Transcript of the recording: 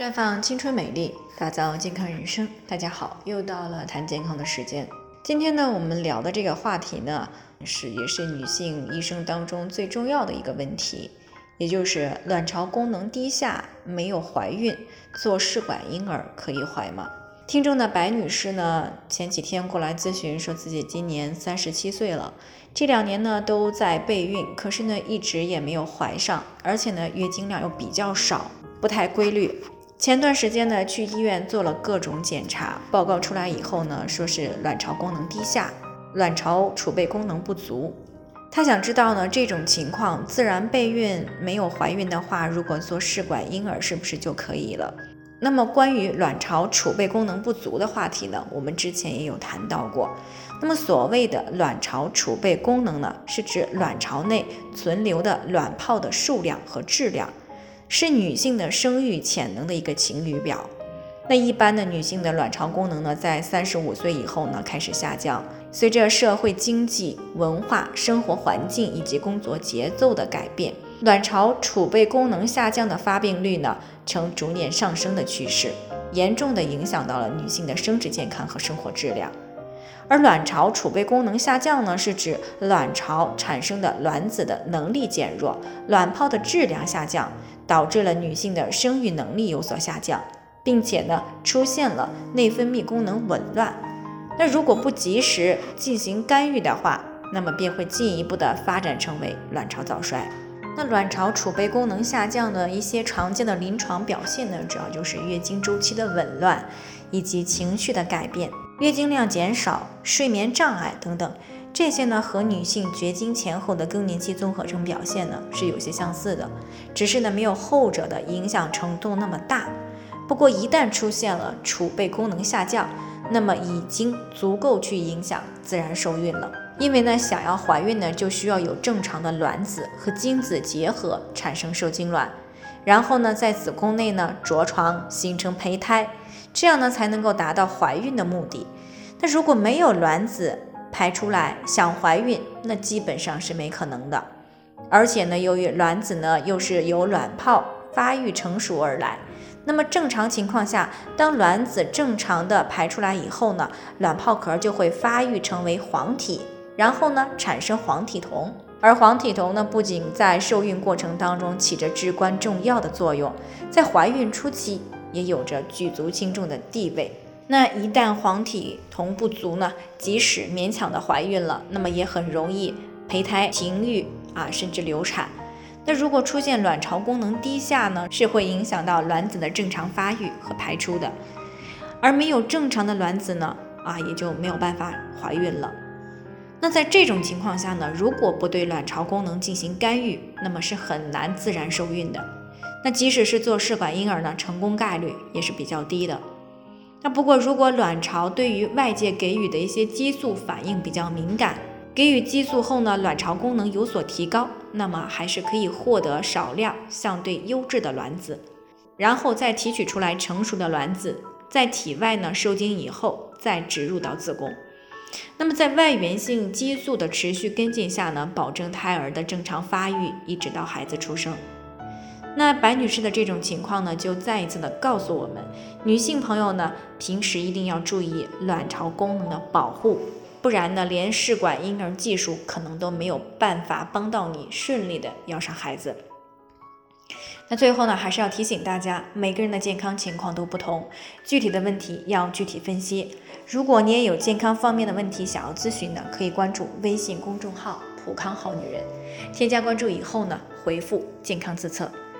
绽放青春美丽，打造健康人生。大家好，又到了谈健康的时间。今天呢，我们聊的这个话题呢，是也是女性一生当中最重要的一个问题，也就是卵巢功能低下，没有怀孕，做试管婴儿可以怀吗？听众的白女士呢，前几天过来咨询，说自己今年三十七岁了，这两年呢都在备孕，可是呢一直也没有怀上，而且呢月经量又比较少，不太规律。前段时间呢，去医院做了各种检查，报告出来以后呢，说是卵巢功能低下，卵巢储备功能不足。她想知道呢，这种情况自然备孕没有怀孕的话，如果做试管婴儿是不是就可以了？那么关于卵巢储备功能不足的话题呢，我们之前也有谈到过。那么所谓的卵巢储备功能呢，是指卵巢内存留的卵泡的数量和质量。是女性的生育潜能的一个晴雨表。那一般的女性的卵巢功能呢，在三十五岁以后呢开始下降。随着社会经济、文化、生活环境以及工作节奏的改变，卵巢储备功能下降的发病率呢呈逐年上升的趋势，严重的影响到了女性的生殖健康和生活质量。而卵巢储备功能下降呢，是指卵巢产生的卵子的能力减弱，卵泡的质量下降。导致了女性的生育能力有所下降，并且呢出现了内分泌功能紊乱。那如果不及时进行干预的话，那么便会进一步的发展成为卵巢早衰。那卵巢储备功能下降的一些常见的临床表现呢，主要就是月经周期的紊乱，以及情绪的改变、月经量减少、睡眠障碍等等。这些呢和女性绝经前后的更年期综合征表现呢是有些相似的，只是呢没有后者的影响程度那么大。不过一旦出现了储备功能下降，那么已经足够去影响自然受孕了。因为呢想要怀孕呢就需要有正常的卵子和精子结合产生受精卵，然后呢在子宫内呢着床形成胚胎，这样呢才能够达到怀孕的目的。那如果没有卵子，排出来想怀孕，那基本上是没可能的。而且呢，由于卵子呢又是由卵泡发育成熟而来，那么正常情况下，当卵子正常的排出来以后呢，卵泡壳就会发育成为黄体，然后呢产生黄体酮。而黄体酮呢，不仅在受孕过程当中起着至关重要的作用，在怀孕初期也有着举足轻重的地位。那一旦黄体酮不足呢，即使勉强的怀孕了，那么也很容易胚胎停育啊，甚至流产。那如果出现卵巢功能低下呢，是会影响到卵子的正常发育和排出的。而没有正常的卵子呢，啊，也就没有办法怀孕了。那在这种情况下呢，如果不对卵巢功能进行干预，那么是很难自然受孕的。那即使是做试管婴儿呢，成功概率也是比较低的。那不过，如果卵巢对于外界给予的一些激素反应比较敏感，给予激素后呢，卵巢功能有所提高，那么还是可以获得少量相对优质的卵子，然后再提取出来成熟的卵子，在体外呢受精以后再植入到子宫。那么在外源性激素的持续跟进下呢，保证胎儿的正常发育，一直到孩子出生。那白女士的这种情况呢，就再一次的告诉我们，女性朋友呢，平时一定要注意卵巢功能的保护，不然呢，连试管婴儿技术可能都没有办法帮到你顺利的要上孩子。那最后呢，还是要提醒大家，每个人的健康情况都不同，具体的问题要具体分析。如果你也有健康方面的问题想要咨询的，可以关注微信公众号“普康好女人”，添加关注以后呢，回复“健康自测”。